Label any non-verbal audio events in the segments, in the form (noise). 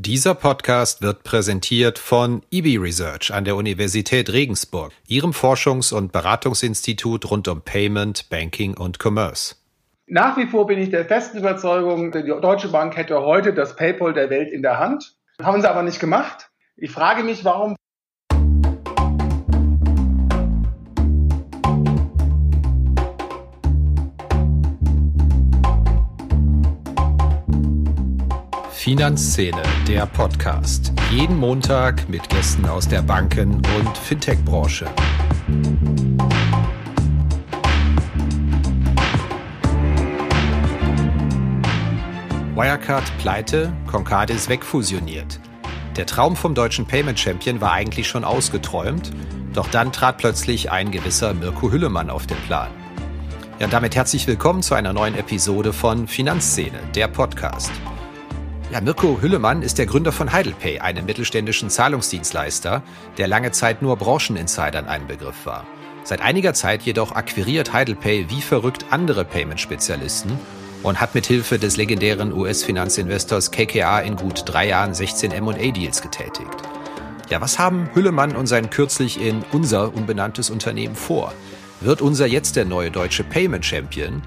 Dieser Podcast wird präsentiert von IBI Research an der Universität Regensburg, ihrem Forschungs- und Beratungsinstitut rund um Payment, Banking und Commerce. Nach wie vor bin ich der festen Überzeugung, die Deutsche Bank hätte heute das PayPal der Welt in der Hand. Haben sie aber nicht gemacht. Ich frage mich, warum Finanzszene, der Podcast. Jeden Montag mit Gästen aus der Banken- und Fintech-Branche. Wirecard pleite, Concardis wegfusioniert. Der Traum vom deutschen Payment Champion war eigentlich schon ausgeträumt, doch dann trat plötzlich ein gewisser Mirko Hüllemann auf den Plan. Ja, damit herzlich willkommen zu einer neuen Episode von Finanzszene, der Podcast. Ja, Mirko Hüllemann ist der Gründer von HeidelPay, einem mittelständischen Zahlungsdienstleister, der lange Zeit nur Brancheninsidern ein Begriff war. Seit einiger Zeit jedoch akquiriert HeidelPay wie verrückt andere Payment-Spezialisten und hat mithilfe des legendären US-Finanzinvestors KKA in gut drei Jahren 16 M&A-Deals getätigt. Ja, was haben Hüllemann und sein kürzlich in unser unbenanntes Unternehmen vor? Wird unser jetzt der neue deutsche Payment Champion?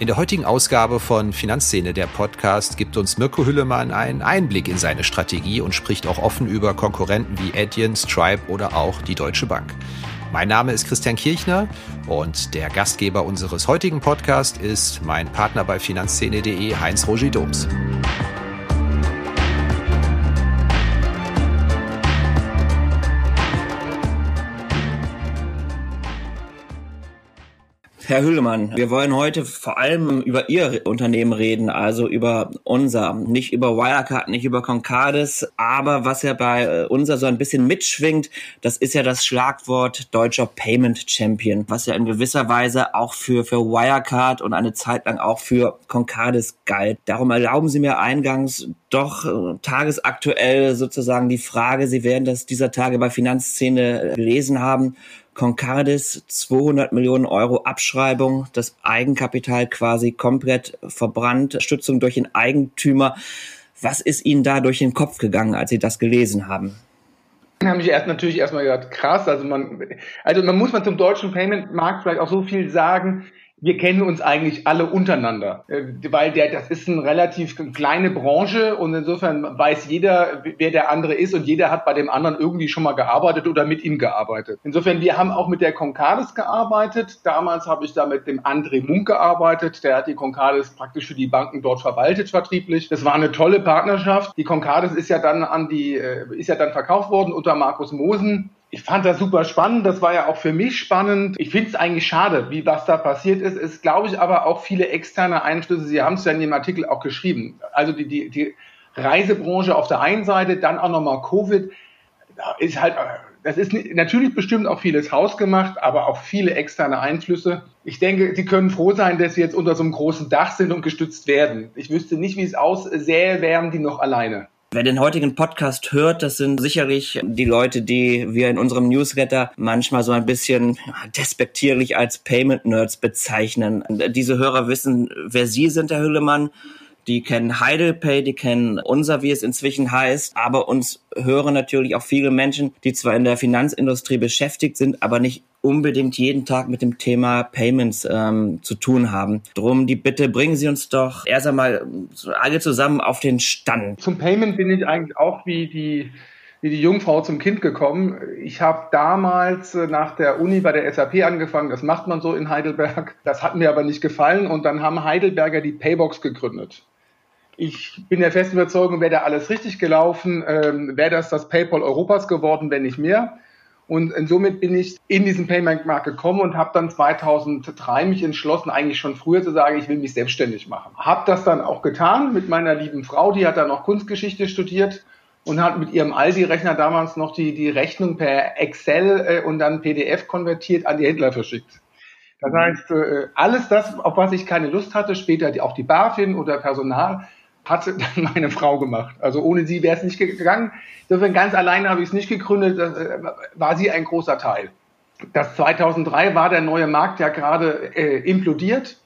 In der heutigen Ausgabe von Finanzszene, der Podcast, gibt uns Mirko Hüllemann einen Einblick in seine Strategie und spricht auch offen über Konkurrenten wie Adyen, Stripe oder auch die Deutsche Bank. Mein Name ist Christian Kirchner und der Gastgeber unseres heutigen Podcasts ist mein Partner bei Finanzszene.de, Heinz-Roger Doms. Herr Hüllemann, wir wollen heute vor allem über Ihr Unternehmen reden, also über unser, nicht über Wirecard, nicht über Concardis, aber was ja bei äh, unser so ein bisschen mitschwingt, das ist ja das Schlagwort deutscher Payment Champion, was ja in gewisser Weise auch für, für Wirecard und eine Zeit lang auch für Concardis galt. Darum erlauben Sie mir eingangs doch äh, tagesaktuell sozusagen die Frage, Sie werden das dieser Tage bei Finanzszene gelesen haben, Concardis 200 Millionen Euro Abschreibung, das Eigenkapital quasi komplett verbrannt, Stützung durch den Eigentümer. Was ist Ihnen da durch den Kopf gegangen, als Sie das gelesen haben? Da habe ich erst natürlich erstmal gedacht, krass, also man, also man muss man zum deutschen Payment-Markt vielleicht auch so viel sagen, wir kennen uns eigentlich alle untereinander, äh, weil der, das ist eine relativ kleine Branche und insofern weiß jeder, wer der andere ist und jeder hat bei dem anderen irgendwie schon mal gearbeitet oder mit ihm gearbeitet. Insofern, wir haben auch mit der Concardis gearbeitet. Damals habe ich da mit dem André Munk gearbeitet. Der hat die Concardis praktisch für die Banken dort verwaltet, vertrieblich. Das war eine tolle Partnerschaft. Die Concardis ist ja dann an die, äh, ist ja dann verkauft worden unter Markus Mosen ich fand das super spannend. Das war ja auch für mich spannend. Ich finde es eigentlich schade, wie was da passiert ist. Es glaube ich aber auch viele externe Einflüsse. Sie haben es ja in dem Artikel auch geschrieben. Also die, die, die Reisebranche auf der einen Seite, dann auch nochmal Covid. Ist halt, das ist natürlich bestimmt auch vieles hausgemacht, aber auch viele externe Einflüsse. Ich denke, Sie können froh sein, dass Sie jetzt unter so einem großen Dach sind und gestützt werden. Ich wüsste nicht, wie es aussähe, wären die noch alleine. Wer den heutigen Podcast hört, das sind sicherlich die Leute, die wir in unserem Newsletter manchmal so ein bisschen despektierlich als Payment Nerds bezeichnen. Diese Hörer wissen, wer Sie sind, Herr Hüllemann. Die kennen Heidelpay, die kennen unser, wie es inzwischen heißt, aber uns hören natürlich auch viele Menschen, die zwar in der Finanzindustrie beschäftigt sind, aber nicht unbedingt jeden Tag mit dem Thema Payments ähm, zu tun haben. Drum die Bitte, bringen Sie uns doch erst einmal alle zusammen auf den Stand. Zum Payment bin ich eigentlich auch wie die wie die Jungfrau zum Kind gekommen. Ich habe damals äh, nach der Uni bei der SAP angefangen. Das macht man so in Heidelberg. Das hat mir aber nicht gefallen. Und dann haben Heidelberger die Paybox gegründet. Ich bin der festen Überzeugung, wäre da alles richtig gelaufen, ähm, wäre das das PayPal Europas geworden, wenn nicht mehr. Und somit bin ich in diesen Payment-Markt gekommen und habe dann 2003 mich entschlossen, eigentlich schon früher zu sagen, ich will mich selbstständig machen. Habe das dann auch getan mit meiner lieben Frau, die hat dann noch Kunstgeschichte studiert und hat mit ihrem Aldi-Rechner damals noch die, die Rechnung per Excel äh, und dann PDF konvertiert an die Händler verschickt. Das heißt, äh, alles das, auf was ich keine Lust hatte, später auch die BaFin oder Personal, hatte (laughs) dann meine Frau gemacht. Also ohne sie wäre es nicht gegangen. Insofern ganz alleine habe ich es nicht gegründet. Äh, war sie ein großer Teil. Das 2003 war der neue Markt ja gerade äh, implodiert.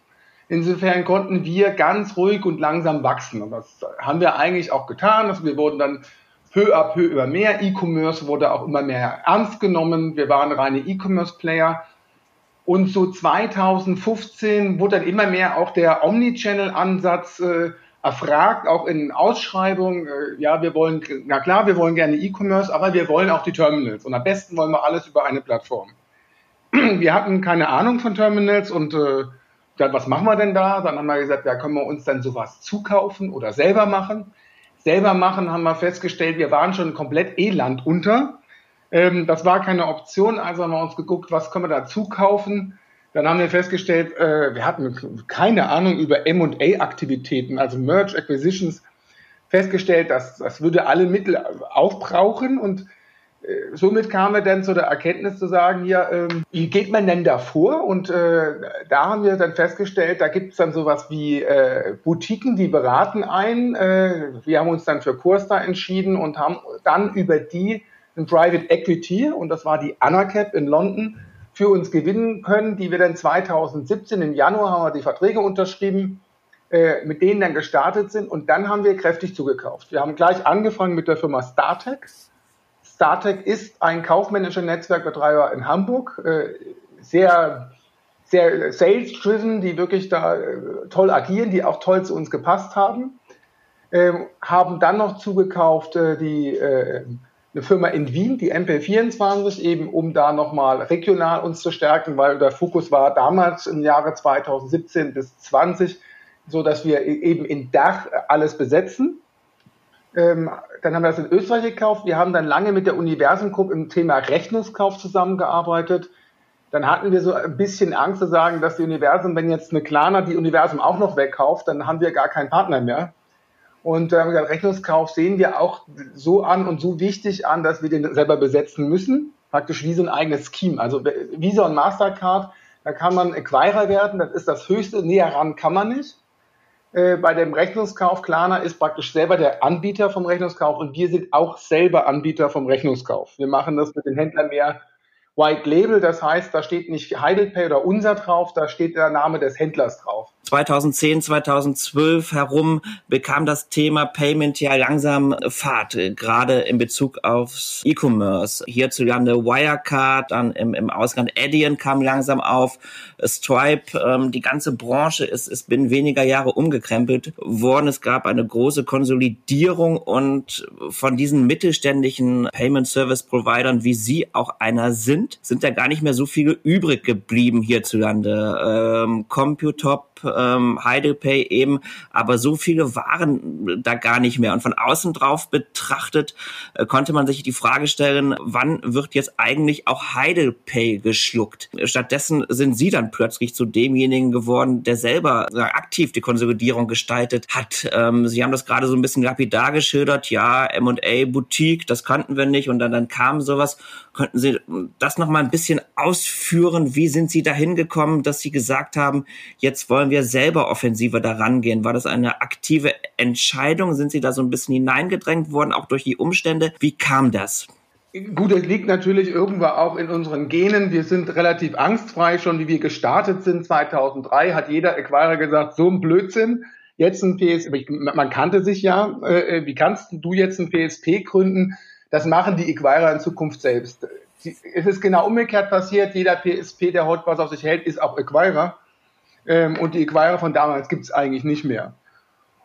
Insofern konnten wir ganz ruhig und langsam wachsen. Und das haben wir eigentlich auch getan. Also wir wurden dann peu à peu über mehr. E-Commerce wurde auch immer mehr ernst genommen. Wir waren reine E-Commerce-Player. Und so 2015 wurde dann immer mehr auch der Omnichannel-Ansatz äh, erfragt, auch in Ausschreibungen. Äh, ja, wir wollen, na klar, wir wollen gerne E-Commerce, aber wir wollen auch die Terminals. Und am besten wollen wir alles über eine Plattform. (clears throat) Wir hatten keine Ahnung von Terminals und äh, dann, was machen wir denn da? Dann haben wir gesagt, ja, können wir uns dann sowas zukaufen oder selber machen. Selber machen haben wir festgestellt, wir waren schon komplett Eland unter. Ähm, das war keine Option, also haben wir uns geguckt, was können wir da zukaufen. Dann haben wir festgestellt, äh, wir hatten keine Ahnung über M&A-Aktivitäten, also Merge Acquisitions, festgestellt, dass das würde alle Mittel aufbrauchen und äh, somit kamen wir dann zu der Erkenntnis zu sagen, hier, ähm, wie geht man denn da vor? Und äh, da haben wir dann festgestellt, da gibt es dann sowas wie äh, Boutiquen, die beraten ein. Äh, wir haben uns dann für Kursta entschieden und haben dann über die ein Private Equity, und das war die Anacap in London, für uns gewinnen können, die wir dann 2017 im Januar haben wir die Verträge unterschrieben, äh, mit denen dann gestartet sind und dann haben wir kräftig zugekauft. Wir haben gleich angefangen mit der Firma Startex StarTech ist ein kaufmännischer Netzwerkbetreiber in Hamburg, äh, sehr, sehr sales-driven, die wirklich da äh, toll agieren, die auch toll zu uns gepasst haben. Ähm, haben dann noch zugekauft äh, die eine Firma in Wien, die MP24, eben um da nochmal regional uns zu stärken, weil der Fokus war damals im Jahre 2017 bis 20 so, dass wir e-, eben in Dach alles besetzen. Ähm, dann haben wir das in Österreich gekauft. Wir haben dann lange mit der Universum Group im Thema Rechnungskauf zusammengearbeitet. Dann hatten wir so ein bisschen Angst zu sagen, dass die Universum, wenn jetzt eine Klarna die Universum auch noch wegkauft, dann haben wir gar keinen Partner mehr. Und äh, Rechnungskauf sehen wir auch so an und so wichtig an, dass wir den selber besetzen müssen. Praktisch wie so ein eigenes Scheme. Also Visa und Mastercard, da kann man Acquirer werden, das ist das Höchste, näher ran kann man nicht. Äh, bei dem Rechnungskauf Klarna ist praktisch selber der Anbieter vom Rechnungskauf und wir sind auch selber Anbieter vom Rechnungskauf. Wir machen das mit den Händlern mehr White Label, das heißt, da steht nicht Heidelpay oder unser drauf, da steht der Name des Händlers drauf. 2010, 2012 herum bekam das Thema Payment ja langsam Fahrt, gerade in Bezug aufs E-Commerce. Hierzulande Wirecard, dann im, im Ausland Adyen kam langsam auf, Stripe, ähm, die ganze Branche ist, ist binnen weniger Jahre umgekrempelt worden. Es gab eine große Konsolidierung und von diesen mittelständischen Payment Service Providern, wie Sie auch einer sind, sind da gar nicht mehr so viele übrig geblieben hierzulande. Ähm, Computop, ähm, Heidelpay eben, aber so viele waren da gar nicht mehr. Und von außen drauf betrachtet äh, konnte man sich die Frage stellen, wann wird jetzt eigentlich auch Heidelpay geschluckt? Stattdessen sind sie dann plötzlich zu demjenigen geworden, der selber äh, aktiv die Konsolidierung gestaltet hat. Ähm, sie haben das gerade so ein bisschen lapidar geschildert, ja, M&A Boutique, das kannten wir nicht und dann, dann kam sowas. Könnten Sie das noch mal ein bisschen ausführen? Wie sind Sie dahin gekommen, dass Sie gesagt haben, jetzt wollen wir selber offensiver daran gehen? War das eine aktive Entscheidung? Sind Sie da so ein bisschen hineingedrängt worden, auch durch die Umstände? Wie kam das? Gut, es liegt natürlich irgendwo auch in unseren Genen. Wir sind relativ angstfrei. Schon wie wir gestartet sind 2003, hat jeder Acquirer gesagt, so ein Blödsinn. Jetzt ein PSP, man kannte sich ja. Äh, wie kannst du jetzt ein PSP gründen? Das machen die Acquirer in Zukunft selbst. Es ist genau umgekehrt passiert. Jeder PSP, der heute was auf sich hält, ist auch Acquirer. Ähm, und die Acquirer von damals gibt es eigentlich nicht mehr.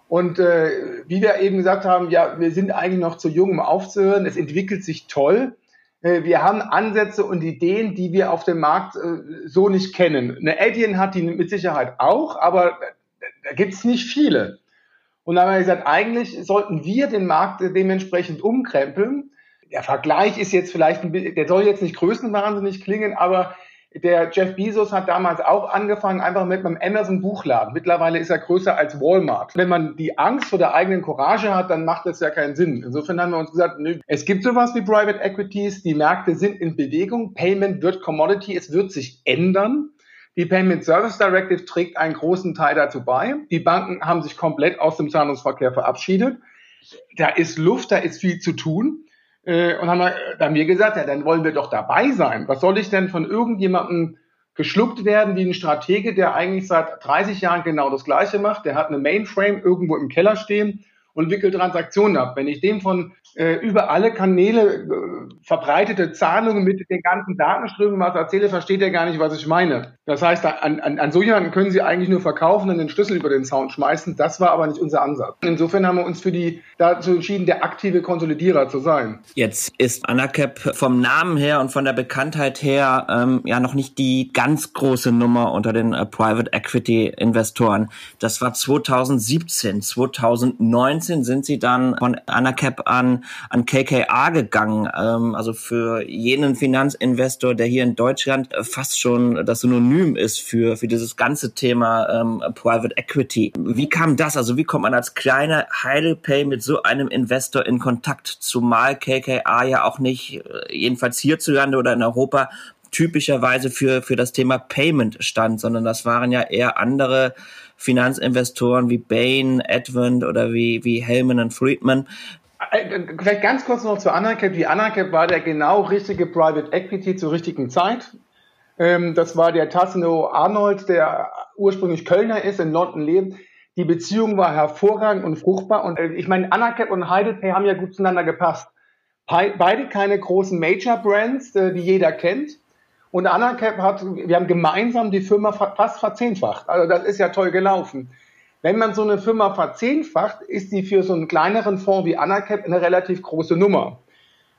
Und äh, wie wir eben gesagt haben, ja, wir sind eigentlich noch zu jung, um aufzuhören. Es entwickelt sich toll. Äh, wir haben Ansätze und Ideen, die wir auf dem Markt äh, so nicht kennen. Eine Adyen hat die mit Sicherheit auch, aber da gibt es nicht viele. Und dann haben wir gesagt, eigentlich sollten wir den Markt dementsprechend umkrempeln. Der Vergleich ist jetzt vielleicht ein der soll jetzt nicht größenwahnsinnig klingen, aber der Jeff Bezos hat damals auch angefangen, einfach mit einem Amazon-Buchladen. Mittlerweile ist er größer als Walmart. Wenn man die Angst vor der eigenen Courage hat, dann macht das ja keinen Sinn. Insofern haben wir uns gesagt, nö, es gibt sowas wie Private Equities, die Märkte sind in Bewegung, Payment wird Commodity, es wird sich ändern. Die Payment Service Directive trägt einen großen Teil dazu bei. Die Banken haben sich komplett aus dem Zahlungsverkehr verabschiedet. Da ist Luft, da ist viel zu tun. Äh, und haben da haben wir gesagt, ja, dann wollen wir doch dabei sein. Was soll ich denn von irgendjemandem geschluckt werden wie ein Stratege, der eigentlich seit 30 Jahren genau das Gleiche macht. Der hat eine Mainframe irgendwo im Keller stehen und wickelt Transaktionen ab. Wenn ich dem von äh, über alle Kanäle äh, verbreitete Zahlungen mit den ganzen Datenströmen was erzähle, versteht er gar nicht, was ich meine. Das heißt, an, an, an so jemanden können Sie eigentlich nur verkaufen und den Schlüssel über den Zaun schmeißen. Das war aber nicht unser Ansatz. Insofern haben wir uns für die dazu entschieden, der aktive Konsolidierer zu sein. Jetzt ist Anacap vom Namen her und von der Bekanntheit her ähm, ja noch nicht die ganz große Nummer unter den äh, Private Equity Investoren. Das war 2017. 2019 sind Sie dann von Anacap an an KKA gegangen. Ähm, also für jenen Finanzinvestor, der hier in Deutschland äh, fast schon das Synonym ist für, für dieses ganze Thema ähm, Private Equity. Wie kam das? Also wie kommt man als kleiner Heidelpay mit so einem Investor in Kontakt? Zumal KKA ja auch nicht, äh, jedenfalls hierzulande oder in Europa, typischerweise für, für das Thema Payment stand, sondern das waren ja eher andere Finanzinvestoren wie Bain, Advent oder wie, wie Hellman und Friedman. Äh, vielleicht ganz kurz noch zu Anacap. Die Anacap war der genau richtige Private Equity zur richtigen Zeit. Ähm, das war der Tassino Arnold, der ursprünglich Kölner ist, in London lebt. Die Beziehung war hervorragend und fruchtbar. Und äh, ich meine, Anacap und Heidelpay haben ja gut zueinander gepasst. Beide keine großen Major-Brands, äh, die jeder kennt. Und Anacap hat, wir haben gemeinsam die Firma fast verzehnfacht. Also das ist ja toll gelaufen. Wenn man so eine Firma verzehnfacht, ist die für so einen kleineren Fonds wie Anacap eine relativ große Nummer.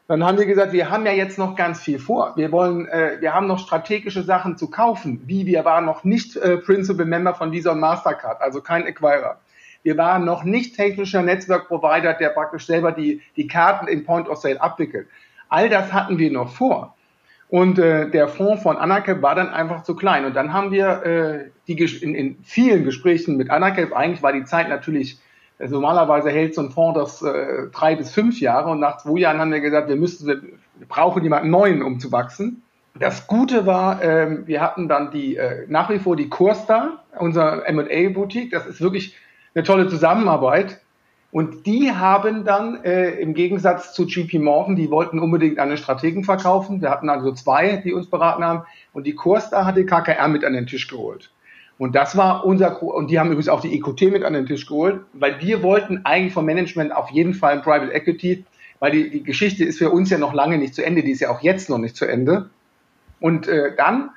Dann haben wir gesagt, wir haben ja jetzt noch ganz viel vor. Wir wollen, äh, wir haben noch strategische Sachen zu kaufen, wie wir waren noch nicht äh, Principal Member von Visa und Mastercard, also kein Acquirer. Wir waren noch nicht technischer Netzwerkprovider, der praktisch selber die, die Karten in Point of Sale abwickelt. All das hatten wir noch vor. Und äh, der Fonds von Anacap war dann einfach zu klein. Und dann haben wir äh, die in, in vielen Gesprächen mit Anacap, eigentlich war die Zeit natürlich, also normalerweise hält so ein Fonds das äh, drei bis fünf Jahre. Und nach zwei Jahren haben wir gesagt, wir müssen, wir brauchen jemanden neuen, um zu wachsen. Das Gute war, äh, wir hatten dann die äh, nach wie vor die Kursta, unser M&A-Boutique. Das ist wirklich eine tolle Zusammenarbeit. Und die haben dann äh, im Gegensatz zu GP Morgan, die wollten unbedingt eine Strategen verkaufen. Wir hatten also zwei, die uns beraten haben. Und die Kursta hat die KKR mit an den Tisch geholt. Und das war unser, und die haben übrigens auch die EQT mit an den Tisch geholt, weil wir wollten eigentlich vom Management auf jeden Fall ein Private Equity, weil die, die Geschichte ist für uns ja noch lange nicht zu Ende, die ist ja auch jetzt noch nicht zu Ende. Und äh, dann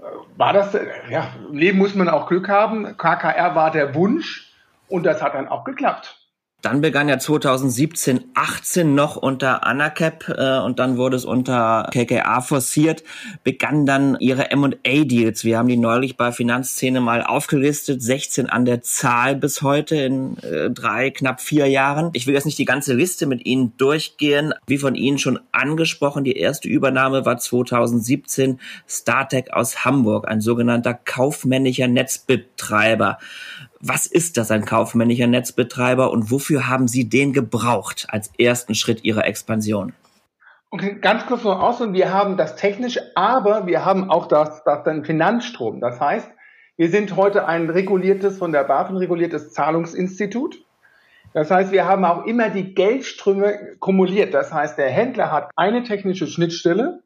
äh, war das, äh, ja, im Leben muss man auch Glück haben. KKR war der Wunsch und das hat dann auch geklappt. Dann begann ja 2017, 18 noch unter Anacap äh, und dann wurde es unter KKA forciert, begannen dann ihre M&A-Deals. Wir haben die neulich bei Finanzszene mal aufgelistet, 16 an der Zahl bis heute in äh, drei, knapp vier Jahren. Ich will jetzt nicht die ganze Liste mit Ihnen durchgehen. Wie von Ihnen schon angesprochen, die erste Übernahme war 2017 StarTech aus Hamburg, ein sogenannter kaufmännischer Netzbetreiber. Was ist das, ein kaufmännischer Netzbetreiber und wofür haben Sie den gebraucht als ersten Schritt Ihrer Expansion? Okay, ganz kurz noch aus und wir haben das technisch, aber wir haben auch das, das den Finanzstrom. Das heißt, wir sind heute ein reguliertes, von der BaFin reguliertes Zahlungsinstitut. Das heißt, wir haben auch immer die Geldströme kumuliert. Das heißt, der Händler hat eine technische Schnittstelle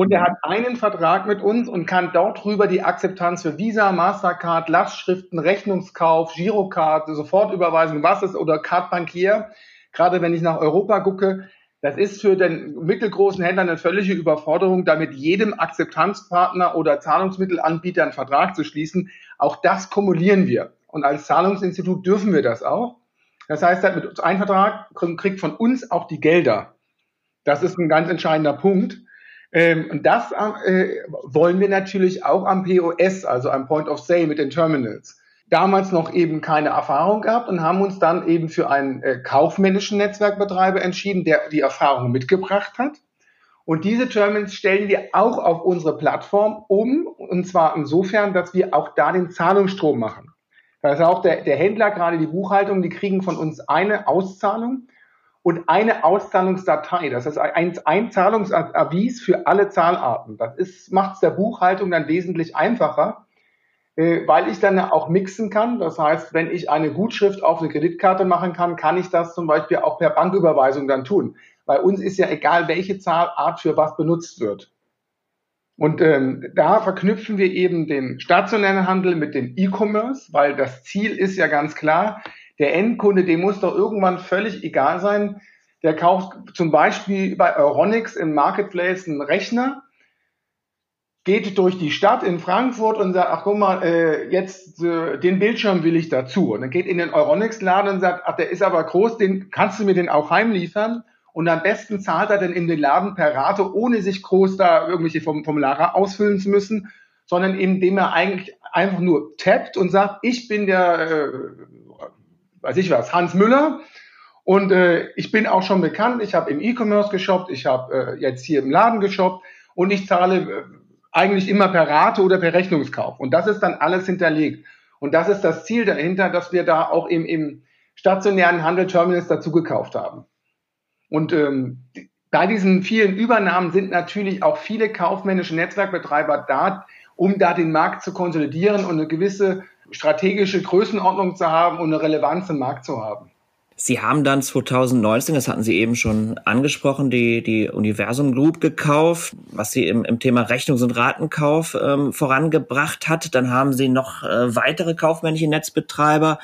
und er hat einen Vertrag mit uns und kann dort drüber die Akzeptanz für Visa, Mastercard, Lastschriften, Rechnungskauf, Girocard, Sofortüberweisung, was ist oder Card Bankier. Gerade wenn ich nach Europa gucke, das ist für den mittelgroßen Händler eine völlige Überforderung, da mit jedem Akzeptanzpartner oder Zahlungsmittelanbieter einen Vertrag zu schließen. Auch das kumulieren wir. Und als Zahlungsinstitut dürfen wir das auch. Das heißt, mit uns ein Vertrag kriegt von uns auch die Gelder. Das ist ein ganz entscheidender Punkt. Ähm, und das äh, wollen wir natürlich auch am POS, also am Point of Sale mit den Terminals. Damals noch eben keine Erfahrung gehabt und haben uns dann eben für einen äh, kaufmännischen Netzwerkbetreiber entschieden, der die Erfahrung mitgebracht hat. Und diese Terminals stellen wir auch auf unsere Plattform um, und zwar insofern, dass wir auch da den Zahlungsstrom machen. Das heißt auch der, der Händler, gerade die Buchhaltung, die kriegen von uns eine Auszahlung und eine Auszahlungsdatei. Das ist ein, ein Zahlungsavis für alle Zahlarten. Das macht es der Buchhaltung dann wesentlich einfacher, äh, weil ich dann auch mixen kann. Das heißt, wenn ich eine Gutschrift auf eine Kreditkarte machen kann, kann ich das zum Beispiel auch per Banküberweisung dann tun. Bei uns ist ja egal, welche Zahlart für was benutzt wird. Und ähm, da verknüpfen wir eben den stationären Handel mit dem E-Commerce, weil das Ziel ist ja ganz klar, der Endkunde, dem muss doch irgendwann völlig egal sein, der kauft zum Beispiel bei Euronics im Marketplace einen Rechner, geht durch die Stadt in Frankfurt und sagt, ach guck mal, äh, jetzt äh, den Bildschirm will ich dazu. Und dann geht in den Euronics-Laden und sagt, ach, der ist aber groß, den kannst du mir den auch heimliefern? Und am besten zahlt er dann in den Laden per Rate, ohne sich groß da irgendwelche Formulare ausfüllen zu müssen, sondern indem er eigentlich einfach nur tappt und sagt, ich bin der, äh, weiß ich was, Hans Müller und äh, ich bin auch schon bekannt, ich habe im E-Commerce geshoppt, ich habe äh, jetzt hier im Laden geshoppt und ich zahle äh, eigentlich immer per Rate oder per Rechnungskauf. Und das ist dann alles hinterlegt. Und das ist das Ziel dahinter, dass wir da auch im, im stationären Handel Terminals dazu gekauft haben. Und ähm, bei diesen vielen Übernahmen sind natürlich auch viele kaufmännische Netzwerkbetreiber da, um da den Markt zu konsolidieren und eine gewisse strategische Größenordnung zu haben und eine Relevanz im Markt zu haben. Sie haben dann 2019, das hatten Sie eben schon angesprochen, die, die Universum Group gekauft, was Sie im, im Thema Rechnungs- und Ratenkauf ähm, vorangebracht hat. Dann haben Sie noch äh, weitere kaufmännische Netzbetreiber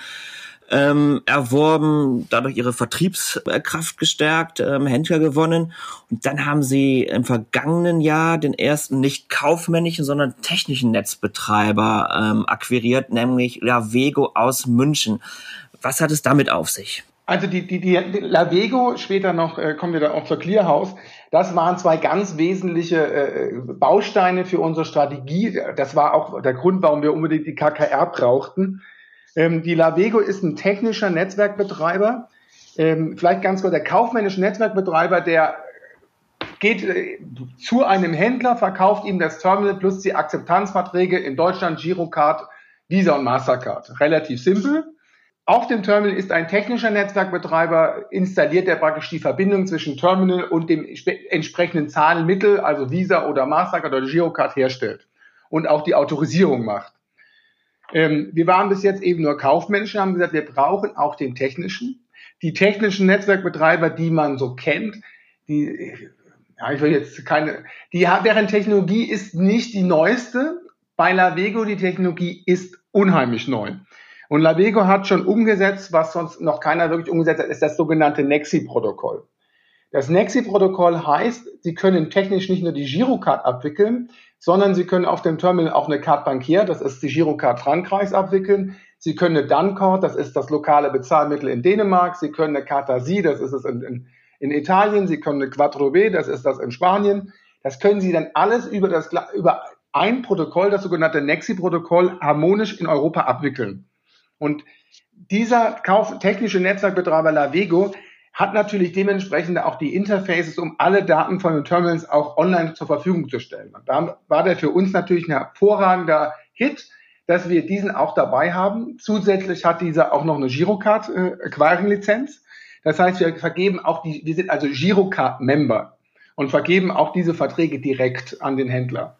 ähm, erworben, dadurch ihre Vertriebskraft gestärkt, ähm, Händler gewonnen. Und dann haben sie im vergangenen Jahr den ersten nicht kaufmännischen, sondern technischen Netzbetreiber ähm, akquiriert, nämlich Lavego aus München. Was hat es damit auf sich? Also die, die, die Lavego, später noch äh, kommen wir da auch zur Clearhouse, das waren zwei ganz wesentliche äh, Bausteine für unsere Strategie. Das war auch der Grund, warum wir unbedingt die KKR brauchten. Ähm, die Lavego ist ein technischer Netzwerkbetreiber. Ähm, vielleicht ganz kurz, der kaufmännische Netzwerkbetreiber, der geht äh, zu einem Händler, verkauft ihm das Terminal plus die Akzeptanzverträge in Deutschland, Girocard, Visa und Mastercard. Relativ simpel. Auf dem Terminal ist ein technischer Netzwerkbetreiber, installiert der praktisch die Verbindung zwischen Terminal und dem entsprechenden Zahlmittel, also Visa oder Mastercard oder Girocard herstellt und auch die Autorisierung macht. Ähm, wir waren bis jetzt eben nur Kaufmenschen, haben gesagt, wir brauchen auch den technischen. Die technischen Netzwerkbetreiber, die man so kennt, die, ja, ich will jetzt keine, die, deren Technologie ist nicht die neueste. Bei Lavego, die Technologie ist unheimlich neu. Und Lavego hat schon umgesetzt, was sonst noch keiner wirklich umgesetzt hat, ist das sogenannte Nexi-Protokoll. Das Nexi-Protokoll heißt, Sie können technisch nicht nur die Girocard abwickeln, sondern Sie können auf dem Terminal auch eine Carte Bancaire, das ist die Girocard Frankreichs, abwickeln. Sie können eine Dancard, das ist das lokale Bezahlmittel in Dänemark. Sie können eine Cartasi, das ist es in, in, in Italien. Sie können eine Quattro B, das ist das in Spanien. Das können Sie dann alles über, das, über ein Protokoll, das sogenannte Nexi-Protokoll, harmonisch in Europa abwickeln. Und dieser Kauf technische Netzwerkbetreiber Lavego hat natürlich dementsprechend auch die Interfaces, um alle Daten von den Terminals auch online zur Verfügung zu stellen. Und da war der für uns natürlich ein hervorragender Hit, dass wir diesen auch dabei haben. Zusätzlich hat dieser auch noch eine Girocard äh, Acquiring Lizenz. Das heißt, wir vergeben auch die, wir sind also Girocard Member und vergeben auch diese Verträge direkt an den Händler.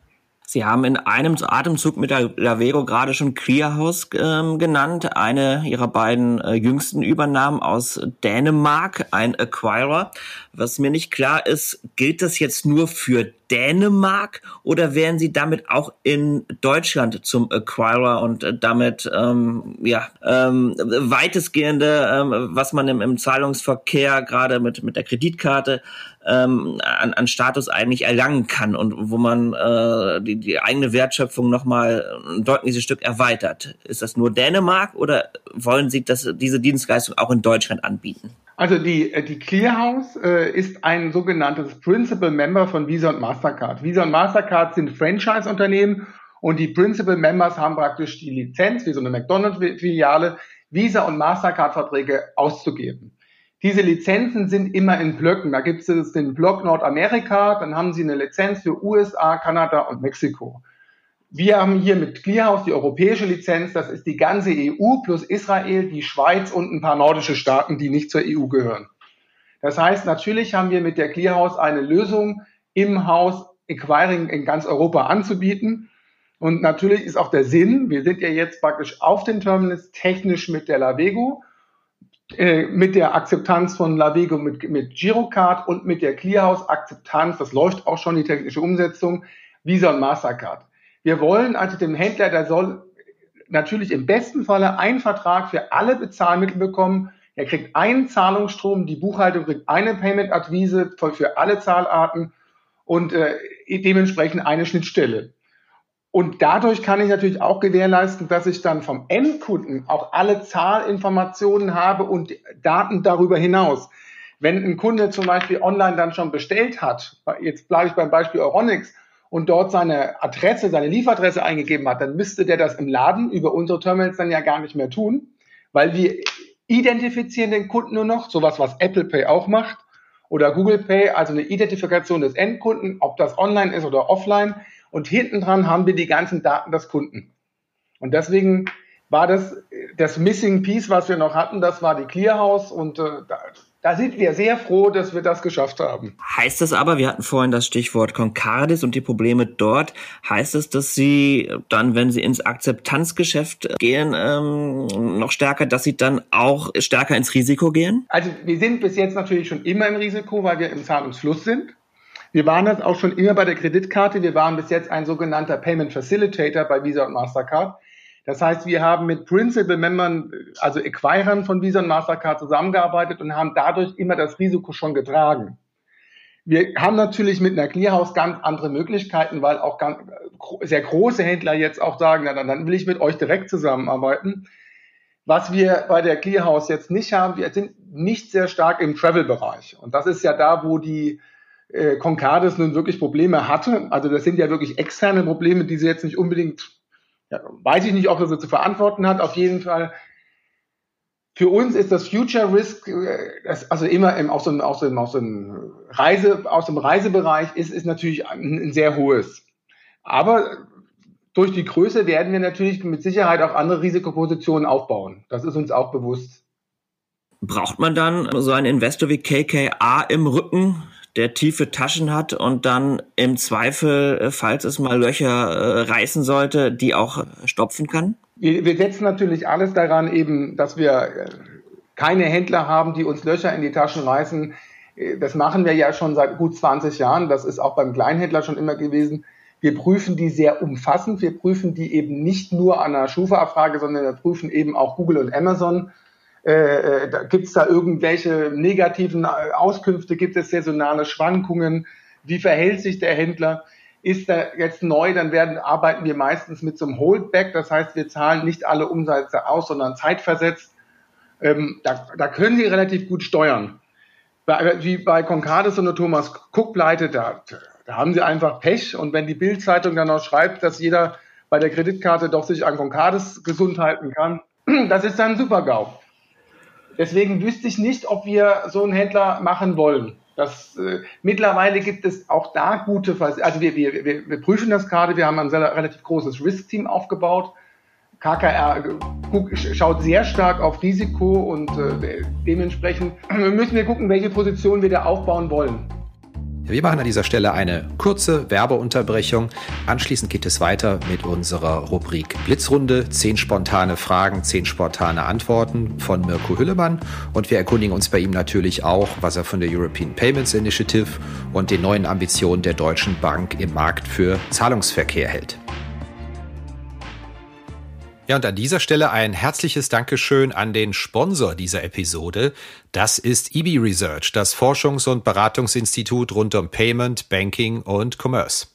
Sie haben in einem Atemzug mit der Lavero gerade schon Clearhouse ähm, genannt, eine ihrer beiden äh, jüngsten Übernahmen aus Dänemark, ein Acquirer. Was mir nicht klar ist, gilt das jetzt nur für Dänemark oder wären Sie damit auch in Deutschland zum Acquirer und äh, damit ähm, ja ähm, weitestgehende, ähm, was man im, im Zahlungsverkehr gerade mit mit der Kreditkarte ähm, an, an Status eigentlich erlangen kann und wo man äh, die, die eigene Wertschöpfung nochmal ein deutliches Stück erweitert. Ist das nur Dänemark oder wollen Sie das, diese Dienstleistung auch in Deutschland anbieten? Also die, äh, die Clearhouse äh, ist ein sogenanntes Principal Member von Visa und Mastercard. Visa und Mastercard sind Franchise-Unternehmen und die Principal Members haben praktisch die Lizenz, wie so eine McDonald's-Filiale, Visa und Mastercard-Verträge auszugeben. Diese Lizenzen sind immer in Blöcken. Da gibt es den Block Nordamerika, dann haben sie eine Lizenz für USA, Kanada und Mexiko. Wir haben hier mit Clearhouse die europäische Lizenz, das ist die ganze EU plus Israel, die Schweiz und ein paar nordische Staaten, die nicht zur EU gehören. Das heißt, natürlich haben wir mit der Clearhouse eine Lösung im Haus Acquiring in ganz Europa anzubieten. Und natürlich ist auch der Sinn, wir sind ja jetzt praktisch auf den Terminals technisch mit der Lavego, mit der Akzeptanz von Lavego mit, mit Girocard und mit der Clearhouse Akzeptanz, das läuft auch schon die technische Umsetzung, Visa und Mastercard. Wir wollen also dem Händler, der soll natürlich im besten Falle einen Vertrag für alle Bezahlmittel bekommen. Er kriegt einen Zahlungsstrom, die Buchhaltung kriegt eine Payment-Advise für alle Zahlarten und äh, dementsprechend eine Schnittstelle. Und dadurch kann ich natürlich auch gewährleisten, dass ich dann vom Endkunden auch alle Zahlinformationen habe und Daten darüber hinaus. Wenn ein Kunde zum Beispiel online dann schon bestellt hat, jetzt bleibe ich beim Beispiel Euronics, und dort seine Adresse, seine Lieferadresse eingegeben hat, dann müsste der das im Laden über unsere Terminals dann ja gar nicht mehr tun, weil wir identifizieren den Kunden nur noch, sowas, was Apple Pay auch macht oder Google Pay, also eine Identifikation des Endkunden, ob das online ist oder offline. Und hinten dran haben wir die ganzen Daten des Kunden. Und deswegen war das das Missing Piece, was wir noch hatten, das war die Clearhouse und äh, da sind wir sehr froh, dass wir das geschafft haben. Heißt es aber, wir hatten vorhin das Stichwort Concardis und die Probleme dort, heißt es, dass Sie dann, wenn Sie ins Akzeptanzgeschäft gehen, ähm, noch stärker, dass Sie dann auch stärker ins Risiko gehen? Also wir sind bis jetzt natürlich schon immer im Risiko, weil wir im Zahlungsfluss sind. Wir waren das auch schon immer bei der Kreditkarte. Wir waren bis jetzt ein sogenannter Payment Facilitator bei Visa und Mastercard. Das heißt, wir haben mit Principal Membern, also Acquirern von Visa und Mastercard zusammengearbeitet und haben dadurch immer das Risiko schon getragen. Wir haben natürlich mit einer Clearhouse ganz andere Möglichkeiten, weil auch ganz, sehr große Händler jetzt auch sagen, na, dann will ich mit euch direkt zusammenarbeiten. Was wir bei der Clearhouse jetzt nicht haben, wir sind nicht sehr stark im Travel-Bereich. Und das ist ja da, wo die äh, Concardis nun wirklich Probleme hatte. Also das sind ja wirklich externe Probleme, die sie jetzt nicht unbedingt ja, weiß ich nicht, ob er sie zu verantworten hat. Auf jeden Fall. Für uns ist das Future Risk, äh, das, also immer im, aus, dem, aus, dem, aus, dem Reise, aus dem Reisebereich, ist, ist natürlich ein, ein sehr hohes. Aber durch die Größe werden wir natürlich mit Sicherheit auch andere Risikopositionen aufbauen. Das ist uns auch bewusst. Braucht man dann so einen Investor wie KKA im Rücken, der tiefe Taschen hat und dann im Zweifel, äh, falls es mal Löcher äh, reißen sollte, die auch stopfen kann? Wir, wir setzen natürlich alles daran, eben, dass wir äh, keine Händler haben, die uns Löcher in die Taschen reißen. Äh, das machen wir ja schon seit gut 20 Jahren. Das ist auch beim Kleinhändler schon immer gewesen. Wir prüfen die sehr umfassend. Wir prüfen die eben nicht nur an einer Schufa-Abfrage, sondern wir prüfen eben auch Google und Amazon äh, äh gibt es da irgendwelche negativen äh, Auskünfte? Gibt es saisonale Schwankungen? Wie verhält sich der Händler? Ist er jetzt neu, dann werden, arbeiten wir meistens mit so einem Holdback. Das heißt, wir zahlen nicht alle Umsätze aus, sondern zeitversetzt. Ähm, da, da können Sie relativ gut steuern. Bei, wie bei Concardis und Thomas Cook pleite, da, da haben Sie einfach Pech. Und wenn die Bildzeitung dann noch schreibt, dass jeder bei der Kreditkarte doch sich an Concardis gesund halten kann, (clears throat) das ist dann ein Super-GAU. Deswegen wüsste ich nicht, ob wir so einen Händler machen wollen. Das, äh, mittlerweile gibt es auch da gute, also wir, wir, wir, wir prüfen das gerade, wir haben ein sehr, relativ großes Risk-Team aufgebaut. KKR äh, schaut sehr stark auf Risiko und äh, dementsprechend (clears throat) müssen wir gucken, welche Position wir da aufbauen wollen. Wir machen an dieser Stelle eine kurze Werbeunterbrechung. Anschließend geht es weiter mit unserer Rubrik Blitzrunde. Zehn spontane Fragen, zehn spontane Antworten von Mirko Hüllemann. Und wir erkundigen uns bei ihm natürlich auch, was er von der European Payments Initiative und den neuen Ambitionen der Deutschen Bank im Markt für Zahlungsverkehr hält. Ja, und an dieser Stelle ein herzliches Dankeschön an den Sponsor dieser Episode. Das ist EB Research, das Forschungs- und Beratungsinstitut rund um Payment, Banking und Commerce.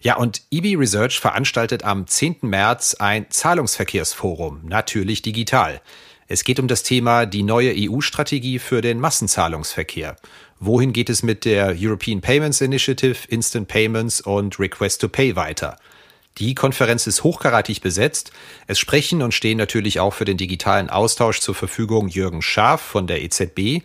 Ja, und EB Research veranstaltet am 10. März ein Zahlungsverkehrsforum, natürlich digital. Es geht um das Thema die neue EU-Strategie für den Massenzahlungsverkehr. Wohin geht es mit der European Payments Initiative, Instant Payments und Request to Pay weiter? Die Konferenz ist hochkarätig besetzt. Es sprechen und stehen natürlich auch für den digitalen Austausch zur Verfügung Jürgen Schaaf von der EZB,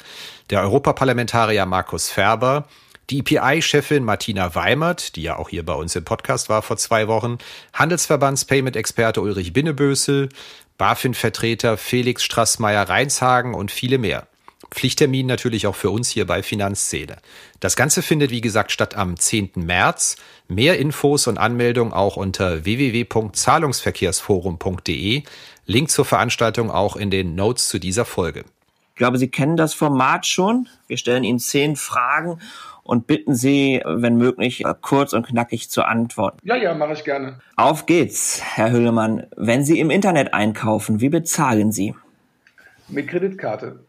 der Europaparlamentarier Markus Ferber, die EPI-Chefin Martina Weimert, die ja auch hier bei uns im Podcast war vor zwei Wochen, Handelsverbands-Payment-Experte Ulrich Binnebösel, BaFin-Vertreter Felix Strassmeier-Reinshagen und viele mehr. Pflichttermin natürlich auch für uns hier bei Finanzszene. Das Ganze findet, wie gesagt, statt am 10. März. Mehr Infos und Anmeldung auch unter www.zahlungsverkehrsforum.de. Link zur Veranstaltung auch in den Notes zu dieser Folge. Ich glaube, Sie kennen das Format schon. Wir stellen Ihnen zehn Fragen und bitten Sie, wenn möglich, kurz und knackig zu antworten. Ja, ja, mache ich gerne. Auf geht's, Herr Hüllemann. Wenn Sie im Internet einkaufen, wie bezahlen Sie? Mit Kreditkarte.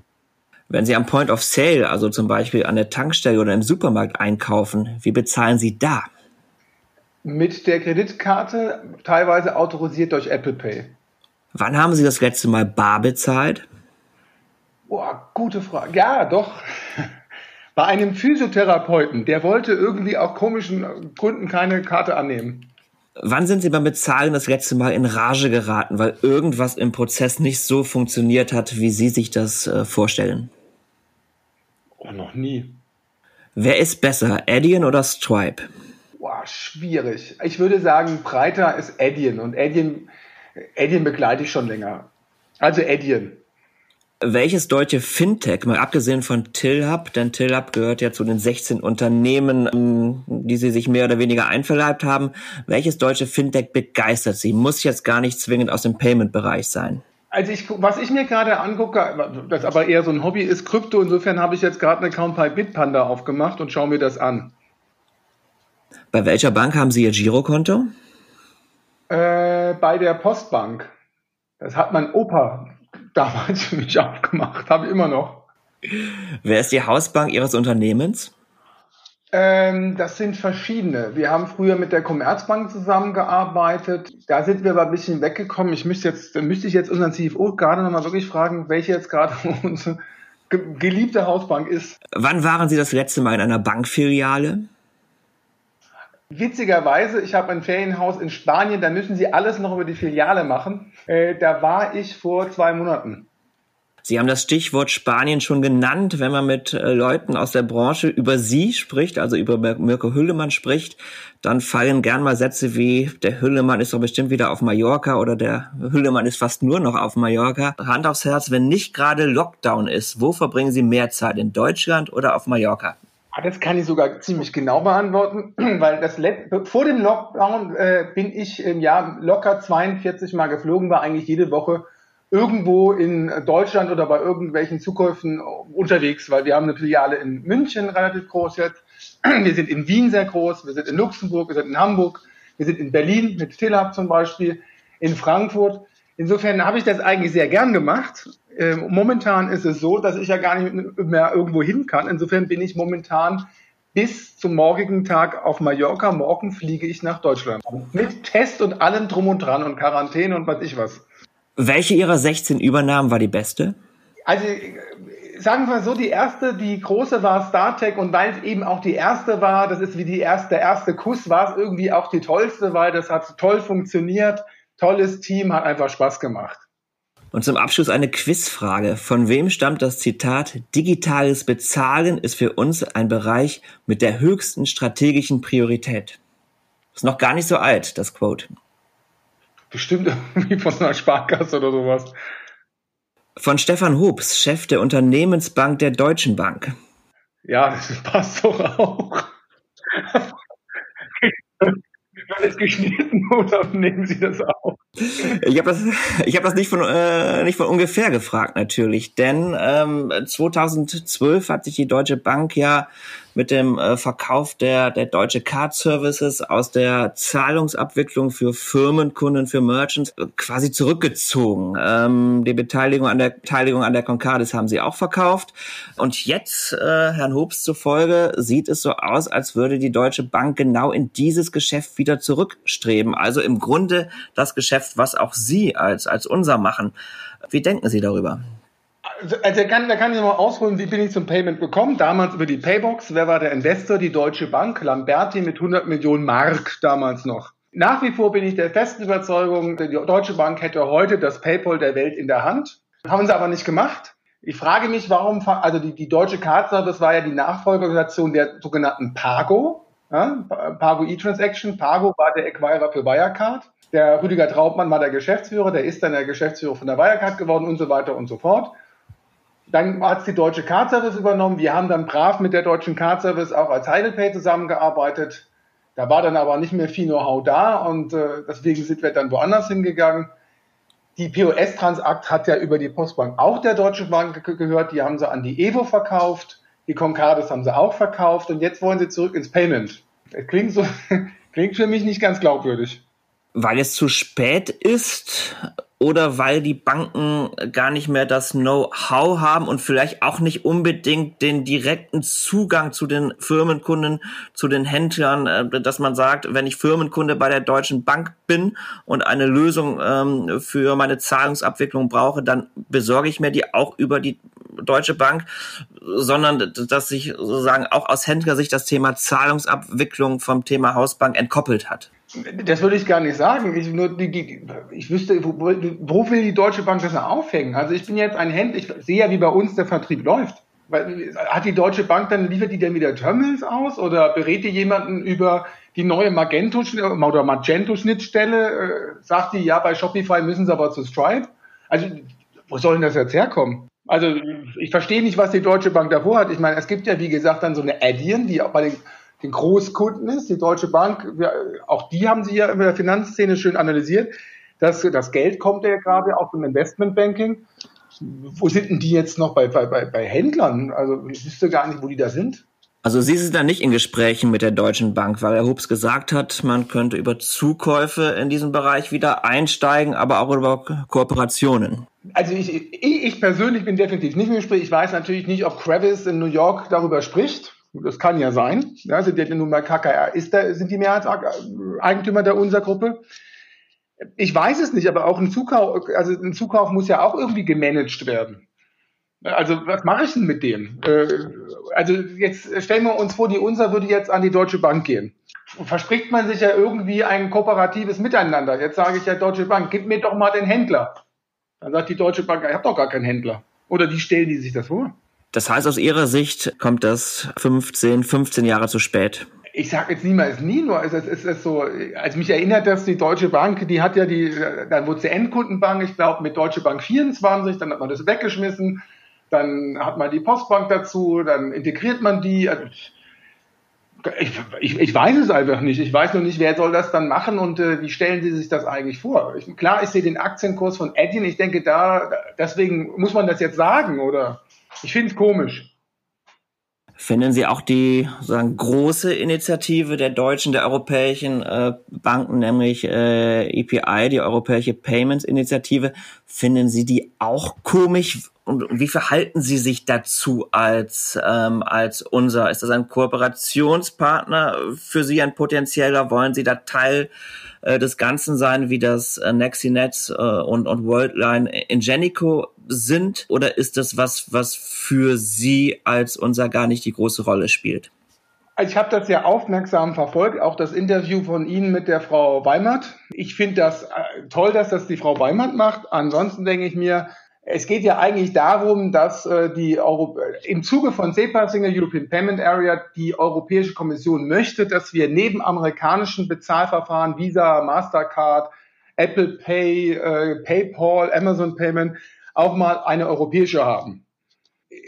Wenn Sie am Point of Sale, also zum Beispiel an der Tankstelle oder im Supermarkt einkaufen, wie bezahlen Sie da? Mit der Kreditkarte, teilweise autorisiert durch Apple Pay. Wann haben Sie das letzte Mal bar bezahlt? Boah, gute Frage. Ja, doch. (laughs) Bei einem Physiotherapeuten, der wollte irgendwie aus komischen Gründen keine Karte annehmen. Wann sind Sie beim Bezahlen das letzte Mal in Rage geraten, weil irgendwas im Prozess nicht so funktioniert hat, wie Sie sich das äh, vorstellen? Oh, noch nie. Wer ist besser, Adyen oder Stripe? Boah, schwierig. Ich würde sagen, breiter ist Adyen und Adyen, Adyen begleite ich schon länger. Also Adyen welches deutsche Fintech, mal abgesehen von Tillhub, denn Tillhub gehört ja zu den 16 Unternehmen, ähm, die sie sich mehr oder weniger einverleibt haben, welches deutsche Fintech begeistert sie? Muss jetzt gar nicht zwingend aus dem Payment-Bereich sein. Also ich, was ich mir gerade angucke, das aber eher so ein Hobby ist, Krypto. Insofern habe ich jetzt gerade einen Account bei Bitpanda aufgemacht und schaue mir das an. Bei welcher Bank haben Sie Ihr Girokonto? Äh, bei der Postbank. Das hat mein Opa damals für mich aufgemacht, habe ich immer noch. Wer ist die Hausbank Ihres Unternehmens? Ähm, das sind verschiedene. Wir haben früher mit der Commerzbank zusammengearbeitet. Da sind wir aber ein bisschen weggekommen. Ich müsste jetzt, müsste ich jetzt unseren CFO gerade nochmal wirklich fragen, welche jetzt gerade (laughs) unsere geliebte Hausbank ist. Wann waren Sie das letzte Mal in einer Bankfiliale? Witzigerweise, ich habe ein Ferienhaus in Spanien, da müssen Sie alles noch über die Filiale machen. Äh, da war ich vor zwei Monaten. Sie haben das Stichwort Spanien schon genannt. Wenn man mit äh, Leuten aus der Branche über Sie spricht, also über Mirko Hüllemann spricht, dann fallen gern mal Sätze wie, der Hüllemann ist doch bestimmt wieder auf Mallorca oder der Hüllemann ist fast nur noch auf Mallorca. Hand aufs Herz, wenn nicht gerade Lockdown ist, wo verbringen Sie mehr Zeit, in Deutschland oder auf Mallorca? Ah, das kann ich sogar ziemlich genau beantworten, (clears throat) weil das vor dem Lockdown äh, bin ich im Jahr locker 42 Mal geflogen, war eigentlich jede Woche irgendwo in Deutschland oder bei irgendwelchen Zukäufen unterwegs, weil wir haben eine Filiale in München relativ groß jetzt, (clears throat) wir sind in Wien sehr groß, wir sind in Luxemburg, wir sind in Hamburg, wir sind in Berlin mit Tillab zum Beispiel, in Frankfurt. Insofern habe ich das eigentlich sehr gern gemacht ähm, momentan ist es so, dass ich ja gar nicht mehr irgendwo hin kann. Insofern bin ich momentan bis zum morgigen Tag auf Mallorca. Morgen fliege ich nach Deutschland. Mit Test und allem drum und dran und Quarantäne und was ich was. Welche Ihrer 16 Übernahmen war die beste? Also sagen wir so, die erste, die große war StarTech und weil es eben auch die erste war, das ist wie die erste, der erste Kuss, war es irgendwie auch die tollste, weil das hat toll funktioniert, tolles Team, hat einfach Spaß gemacht. Und zum Abschluss eine Quizfrage. Von wem stammt das Zitat, digitales Bezahlen ist für uns ein Bereich mit der höchsten strategischen Priorität? Ist noch gar nicht so alt, das Quote. Bestimmt irgendwie von einer Sparkasse oder sowas. Von Stefan Hobbs, Chef der Unternehmensbank der Deutschen Bank. Ja, das passt doch auch. (laughs) Wird geschnitten oder nehmen Sie das? Ich habe das, (laughs) ich hab das nicht, von, äh, nicht von ungefähr gefragt natürlich, denn ähm, 2012 hat sich die Deutsche Bank ja mit dem äh, Verkauf der, der Deutsche Card Services aus der Zahlungsabwicklung für Firmenkunden, für Merchants äh, quasi zurückgezogen. Ähm, die Beteiligung an der Beteiligung an der Concardis haben sie auch verkauft. Und jetzt, äh, Herrn Hobs zufolge, sieht es so aus, als würde die Deutsche Bank genau in dieses Geschäft wieder zurückstreben. Also im Grunde das Geschäft, was auch Sie als, als unser machen. Wie denken Sie darüber? Also, da kann, da kann ich mal ausholen, wie bin ich zum Payment gekommen? Damals über die Paybox. Wer war der Investor? Die Deutsche Bank, Lamberti mit 100 Millionen Mark damals noch. Nach wie vor bin ich der festen Überzeugung, die Deutsche Bank hätte heute das PayPal der Welt in der Hand. Haben sie aber nicht gemacht. Ich frage mich, warum, also die, die Deutsche Card Service war ja die Nachfolgeorganisation der sogenannten Pago, ja, Pago E-Transaction. Pago war der Acquirer für Wirecard. Der Rüdiger Traubmann war der Geschäftsführer, der ist dann der Geschäftsführer von der Wirecard geworden und so weiter und so fort. Dann hat es die Deutsche Card Service übernommen. Wir haben dann brav mit der Deutschen Card Service auch als Heidelpay zusammengearbeitet. Da war dann aber nicht mehr viel Know-how da und äh, deswegen sind wir dann woanders hingegangen. Die POS-Transakt hat ja über die Postbank auch der Deutsche Bank gehört. Die haben sie an die Evo verkauft. Die Concardis haben sie auch verkauft und jetzt wollen sie zurück ins Payment. Das klingt so, (laughs) klingt für mich nicht ganz glaubwürdig. Weil es zu spät ist oder weil die Banken gar nicht mehr das Know-how haben und vielleicht auch nicht unbedingt den direkten Zugang zu den Firmenkunden, zu den Händlern, äh, dass man sagt, wenn ich Firmenkunde bei der Deutschen Bank bin und eine Lösung ähm, für meine Zahlungsabwicklung brauche, dann besorge ich mir die auch über die Deutsche Bank, sondern dass sich sozusagen auch aus Händlersicht das Thema Zahlungsabwicklung vom Thema Hausbank entkoppelt hat. Das würde ich gar nicht sagen. Ich, nur die, die, ich wüsste, wo, wo will die Deutsche Bank das aufhängen? Also ich bin jetzt ein Händler, ich sehe ja, wie bei uns der Vertrieb läuft. Hat die Deutsche Bank dann, liefert die denn wieder Terminals aus oder berät die jemanden über die neue Magento oder Magento-Schnittstelle? Äh, sagt die, ja, bei Shopify müssen sie aber zu Stripe? Also, wo soll denn das jetzt herkommen? Also, ich verstehe nicht, was die Deutsche Bank davor hat. Ich meine, es gibt ja, wie gesagt, dann so eine Addian, die auch bei den den Großkunden ist. Die Deutsche Bank, auch die haben sie ja in der Finanzszene schön analysiert. Das, das Geld kommt ja gerade aus dem Investmentbanking. Wo sind denn die jetzt noch bei, bei, bei Händlern? Also ich wüsste gar nicht, wo die da sind. Also Sie sind da nicht in Gesprächen mit der Deutschen Bank, weil Herr Hubs gesagt hat, man könnte über Zukäufe in diesem Bereich wieder einsteigen, aber auch über Kooperationen. Also ich, ich persönlich bin definitiv nicht im Gespräch. Ich weiß natürlich nicht, ob Kravis in New York darüber spricht. Das kann ja sein. Ja, sind ja nun mal KKR, ist da, sind die Mehrheitseigentümer der Unser-Gruppe. Ich weiß es nicht, aber auch ein Zukauf, also ein Zukauf muss ja auch irgendwie gemanagt werden. Also was mache ich denn mit dem? Äh, also jetzt stellen wir uns vor, die Unser würde jetzt an die Deutsche Bank gehen. Verspricht man sich ja irgendwie ein kooperatives Miteinander. Jetzt sage ich ja Deutsche Bank, gib mir doch mal den Händler. Dann sagt die Deutsche Bank, ich habe doch gar keinen Händler. Oder wie stellen die sich das vor? Das heißt, aus Ihrer Sicht kommt das 15, 15 Jahre zu spät. Ich sage jetzt niemals nie, nur es ist, es ist so, als mich erinnert dass die Deutsche Bank, die hat ja die, dann wurde sie Endkundenbank, ich glaube mit Deutsche Bank 24, dann hat man das weggeschmissen, dann hat man die Postbank dazu, dann integriert man die. Also ich, ich, ich weiß es einfach nicht. Ich weiß nur nicht, wer soll das dann machen und äh, wie stellen Sie sich das eigentlich vor? Ich, klar, ich sehe den Aktienkurs von Edin. Ich denke, da deswegen muss man das jetzt sagen, oder? Ich finde es komisch. Finden Sie auch die sagen, große Initiative der deutschen, der europäischen äh, Banken, nämlich äh, EPI, die Europäische Payments Initiative, finden Sie die auch komisch? Und wie verhalten Sie sich dazu als, ähm, als unser? Ist das ein Kooperationspartner für Sie, ein potenzieller? Wollen Sie da Teil äh, des Ganzen sein, wie das äh, NexiNet äh, und, und Worldline Ingenico sind? Oder ist das was, was für Sie als unser gar nicht die große Rolle spielt? Also ich habe das ja aufmerksam verfolgt, auch das Interview von Ihnen mit der Frau Weimert. Ich finde das äh, toll, dass das die Frau Weimert macht. Ansonsten denke ich mir, es geht ja eigentlich darum, dass äh, die Euro im Zuge von SEPA, Single European Payment Area, die Europäische Kommission möchte, dass wir neben amerikanischen Bezahlverfahren, Visa, Mastercard, Apple Pay, äh, PayPal, Amazon Payment, auch mal eine europäische haben.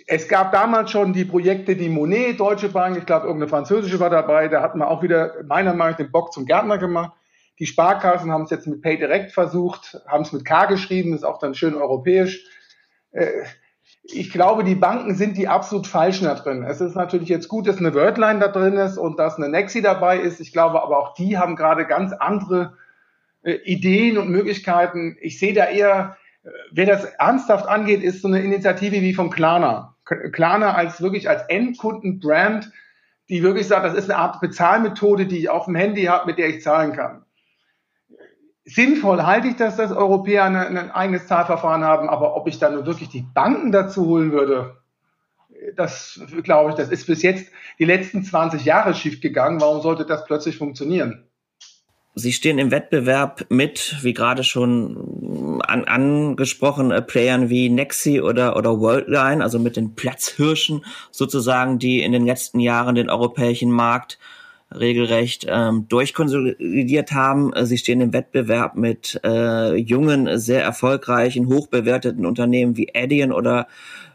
Es gab damals schon die Projekte, die Monet, Deutsche Bank, ich glaube, irgendeine französische war dabei, da hat man auch wieder meiner Meinung nach den Bock zum Gärtner gemacht. Die Sparkassen haben es jetzt mit PayDirect versucht, haben es mit K geschrieben, ist auch dann schön europäisch. Äh, ich glaube, die Banken sind die absolut falschen da drin. Es ist natürlich jetzt gut, dass eine Wordline da drin ist und dass eine Nexi dabei ist. Ich glaube aber auch die haben gerade ganz andere äh, Ideen und Möglichkeiten. Ich sehe da eher, wer das ernsthaft angeht, ist so eine Initiative wie von Klarna. Klarna als wirklich als Endkundenbrand, die wirklich sagt, das ist eine Art Bezahlmethode, die ich auf dem Handy habe, mit der ich zahlen kann sinnvoll halte ich das, dass Europäer ein, eigenes Zahlverfahren haben, aber ob ich dann nur wirklich die Banken dazu holen würde, das glaube ich, das ist bis jetzt die letzten 20 Jahre schief gegangen. Warum sollte das plötzlich funktionieren? Sie stehen im Wettbewerb mit, wie gerade schon an, angesprochen, Playern wie Nexi oder, oder Worldline, also mit den Platzhirschen sozusagen, die in den letzten Jahren den europäischen Markt regelrecht ähm, durchkonsolidiert haben. Sie stehen im Wettbewerb mit äh, jungen, sehr erfolgreichen, hochbewerteten Unternehmen wie Adyen oder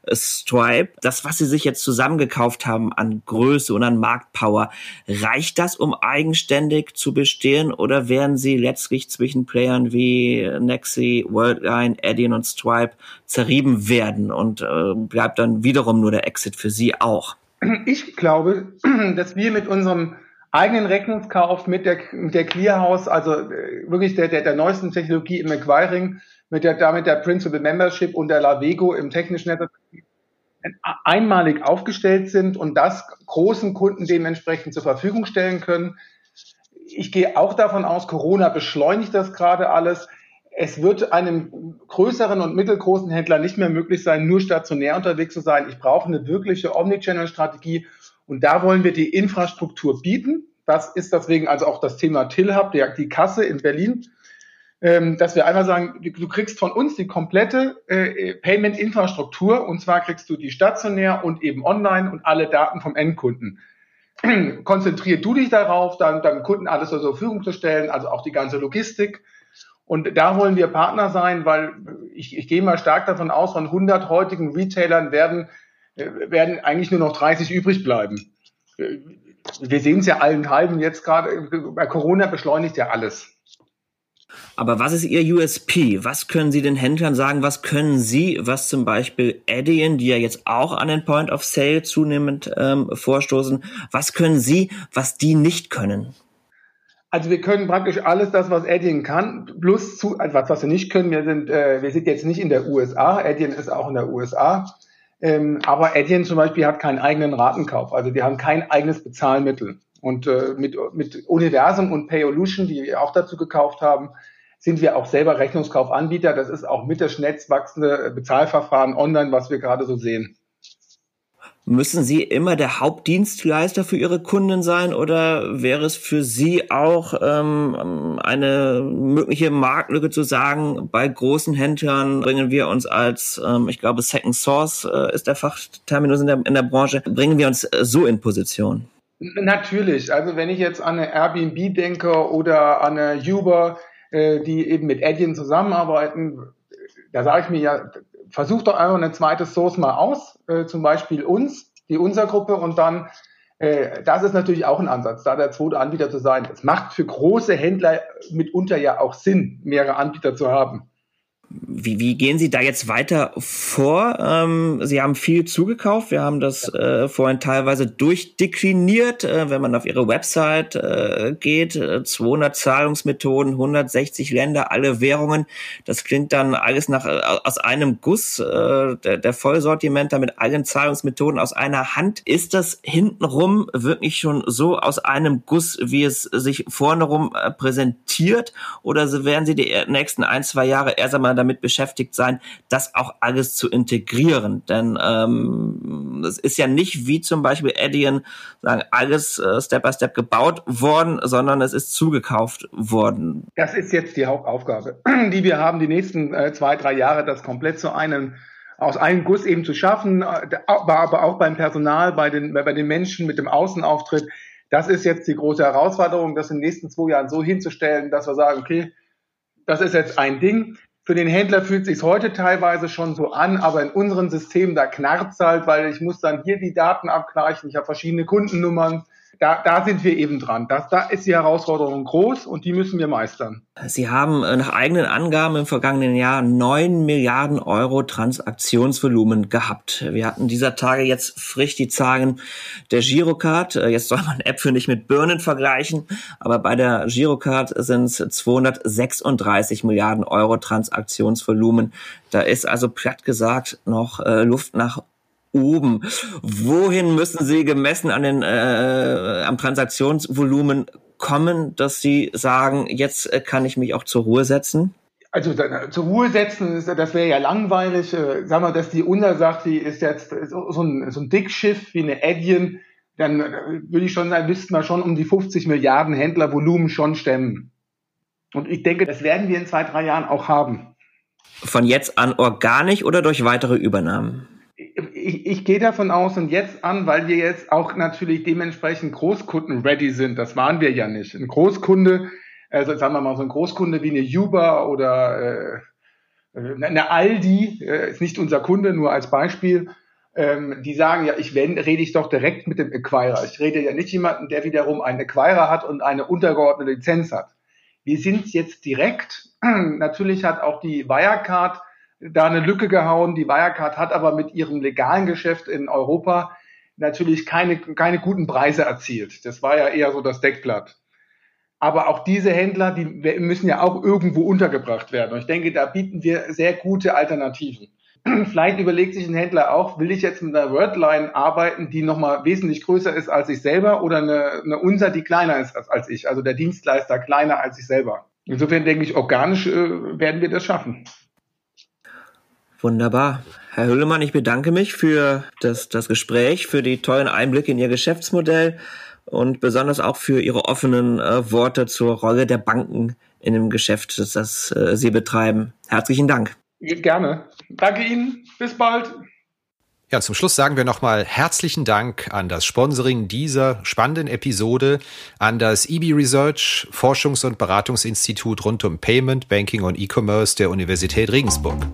äh, Stripe. Das, was sie sich jetzt zusammengekauft haben an Größe und an Marktpower, reicht das, um eigenständig zu bestehen oder werden sie letztlich zwischen Playern wie Nexi, Worldline, Adyen und Stripe zerrieben werden und äh, bleibt dann wiederum nur der Exit für sie auch? Ich glaube, (clears throat) dass wir mit unserem eigenen Rechnungskauf mit der, mit der Clearhouse, also äh, wirklich der, der, der neuesten Technologie im Acquiring, mit der, damit der Principal Membership und der Lavego im technischen Netzwerk einmalig aufgestellt sind und das großen Kunden dementsprechend zur Verfügung stellen können. Ich gehe auch davon aus, Corona beschleunigt das gerade alles. Es wird einem größeren und mittelgroßen Händler nicht mehr möglich sein, nur stationär unterwegs zu sein. Ich brauche eine wirkliche Omnichannel-Strategie und da wollen wir die Infrastruktur bieten. Das ist deswegen also auch das Thema Tillhub, die, die Kasse in Berlin, ähm, dass wir einfach sagen, du kriegst von uns die komplette äh, Payment-Infrastruktur und zwar kriegst du die stationär und eben online und alle Daten vom Endkunden. (clears throat) Konzentrier du dich darauf, dann deinem Kunden alles zur Verfügung zu stellen, also auch die ganze Logistik. Und da wollen wir Partner sein, weil ich, ich gehe mal stark davon aus, von 100 heutigen Retailern werden werden eigentlich nur noch 30 übrig bleiben. Wir sehen es ja allen halben jetzt gerade, bei Corona beschleunigt ja alles. Aber was ist Ihr USP? Was können Sie den Händlern sagen? Was können Sie, was zum Beispiel Adyen, die ja jetzt auch an den Point of Sale zunehmend ähm, vorstoßen, was können Sie, was die nicht können? Also wir können praktisch alles das, was Adyen kann, plus zu, also was, was wir nicht können. Wir sind, äh, wir sind jetzt nicht in der USA. Adyen ist auch in der USA. Ähm, aber Adyen zum Beispiel hat keinen eigenen Ratenkauf. Also die haben kein eigenes Bezahlmittel. Und äh, mit, mit Universum und Payolution, die wir auch dazu gekauft haben, sind wir auch selber Rechnungskaufanbieter. Das ist auch mit das schnellst wachsende Bezahlverfahren online, was wir gerade so sehen. Müssen Sie immer der Hauptdienstleister für Ihre Kunden sein oder wäre es für Sie auch ähm, eine mögliche Marktlücke zu sagen, bei großen Händlern bringen wir uns als, ähm, ich glaube, Second Source äh, ist der Fachterminus in der, in der Branche, bringen wir uns äh, so in Position? Natürlich. Also wenn ich jetzt an eine Airbnb denke oder an eine Uber, äh, die eben mit Adyen zusammenarbeiten, da sage ich mir ja, versuch doch einfach eine zweite Source mal aus, äh, zum Beispiel uns, die unser Gruppe und dann, äh, das ist natürlich auch ein Ansatz, da der zweite Anbieter zu sein. Es macht für große Händler mitunter ja auch Sinn, mehrere Anbieter zu haben. Wie, wie gehen Sie da jetzt weiter vor? Ähm, Sie haben viel zugekauft. Wir haben das äh, vorhin teilweise durchdekliniert. Äh, wenn man auf Ihre Website äh, geht, 200 äh, Zahlungsmethoden, 160 Länder, alle Währungen. Das klingt dann alles nach äh, aus einem Guss. Äh, der, der Vollsortimenter mit allen Zahlungsmethoden aus einer Hand. Ist das hintenrum wirklich schon so aus einem Guss, wie es sich vorne rum präsentiert? Oder werden Sie die nächsten ein, zwei Jahre erst einmal damit beschäftigt sein, das auch alles zu integrieren. Denn ähm, es ist ja nicht wie zum Beispiel Adyen sagen, alles äh, Step by Step gebaut worden, sondern es ist zugekauft worden. Das ist jetzt die Hauptaufgabe, die wir haben, die nächsten äh, zwei, drei Jahre, das komplett zu einem aus einem Guss eben zu schaffen, äh, aber auch beim Personal, bei den, bei den Menschen mit dem Außenauftritt. Das ist jetzt die große Herausforderung, das in den nächsten zwei Jahren so hinzustellen, dass wir sagen, okay, das ist jetzt ein Ding. Für den Händler fühlt es sich heute teilweise schon so an, aber in unserem System, da knarrt halt, weil ich muss dann hier die Daten abgleichen, ich habe verschiedene Kundennummern, da, da sind wir eben dran. Das, da ist die Herausforderung groß und die müssen wir meistern. Sie haben äh, nach eigenen Angaben im vergangenen Jahr neun Milliarden Euro Transaktionsvolumen gehabt. Wir hatten dieser Tage jetzt frisch die Zahlen der Girocard. Äh, jetzt soll man Äpfel nicht mit Birnen vergleichen, aber bei der Girocard sind es 236 Milliarden Euro Transaktionsvolumen. Da ist also platt gesagt noch äh, Luft nach oben. Wohin müssen Sie gemessen an den äh, am Transaktionsvolumen kommen, dass Sie sagen, jetzt äh, kann ich mich auch zur Ruhe setzen? Also zur Ruhe setzen, das wäre ja langweilig. Äh, sagen wir, dass die Untersagt, die ist jetzt so ein, so ein Dickschiff wie eine Adyen, dann äh, würde ich schon sagen, müssten wir schon um die 50 Milliarden Händlervolumen schon stemmen. Und ich denke, das werden wir in zwei, drei Jahren auch haben. Von jetzt an organisch oder durch weitere Übernahmen? Ich, ich gehe davon aus und jetzt an, weil wir jetzt auch natürlich dementsprechend Großkunden ready sind. Das waren wir ja nicht. Ein Großkunde, also sagen wir mal so ein Großkunde wie eine Uber oder äh, eine Aldi, äh, ist nicht unser Kunde, nur als Beispiel. Ähm, die sagen ja, ich wenn, rede ich doch direkt mit dem Acquirer. Ich rede ja nicht jemanden, der wiederum einen Acquirer hat und eine untergeordnete Lizenz hat. Wir sind jetzt direkt. (clears throat) Natürlich hat auch die Wirecard da eine Lücke gehauen. Die Wirecard hat aber mit ihrem legalen Geschäft in Europa natürlich keine, keine guten Preise erzielt. Das war ja eher so das Deckblatt. Aber auch diese Händler, die müssen ja auch irgendwo untergebracht werden. Und ich denke, da bieten wir sehr gute Alternativen. (clears throat) Vielleicht überlegt sich ein Händler auch, will ich jetzt mit einer Wordline arbeiten, die nochmal wesentlich größer ist als ich selber oder eine, eine Unser, die kleiner ist als ich, also der Dienstleister kleiner als ich selber. Insofern denke ich, organisch äh, werden wir das schaffen. Wunderbar. Herr Hüllemann, ich bedanke mich für das, das Gespräch, für die tollen Einblicke in Ihr Geschäftsmodell und besonders auch für Ihre offenen äh, Worte zur Rolle der Banken in dem Geschäft, das, das äh, Sie betreiben. Herzlichen Dank. Gerne. Danke Ihnen. Bis bald. Ja, zum Schluss sagen wir nochmal herzlichen Dank an das Sponsoring dieser spannenden Episode, an das EB Research Forschungs- und Beratungsinstitut rund um Payment, Banking und E-Commerce der Universität Regensburg.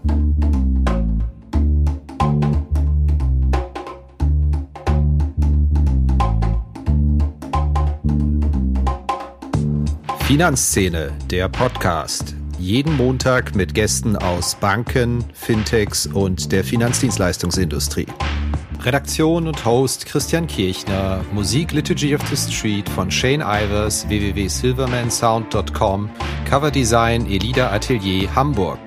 Finanzszene, der Podcast. Jeden Montag mit Gästen aus Banken, Fintechs und der Finanzdienstleistungsindustrie. Redaktion und Host Christian Kirchner, Musik Liturgy of the Street von Shane Ivers, www.silvermansound.com, Coverdesign Elida Atelier Hamburg.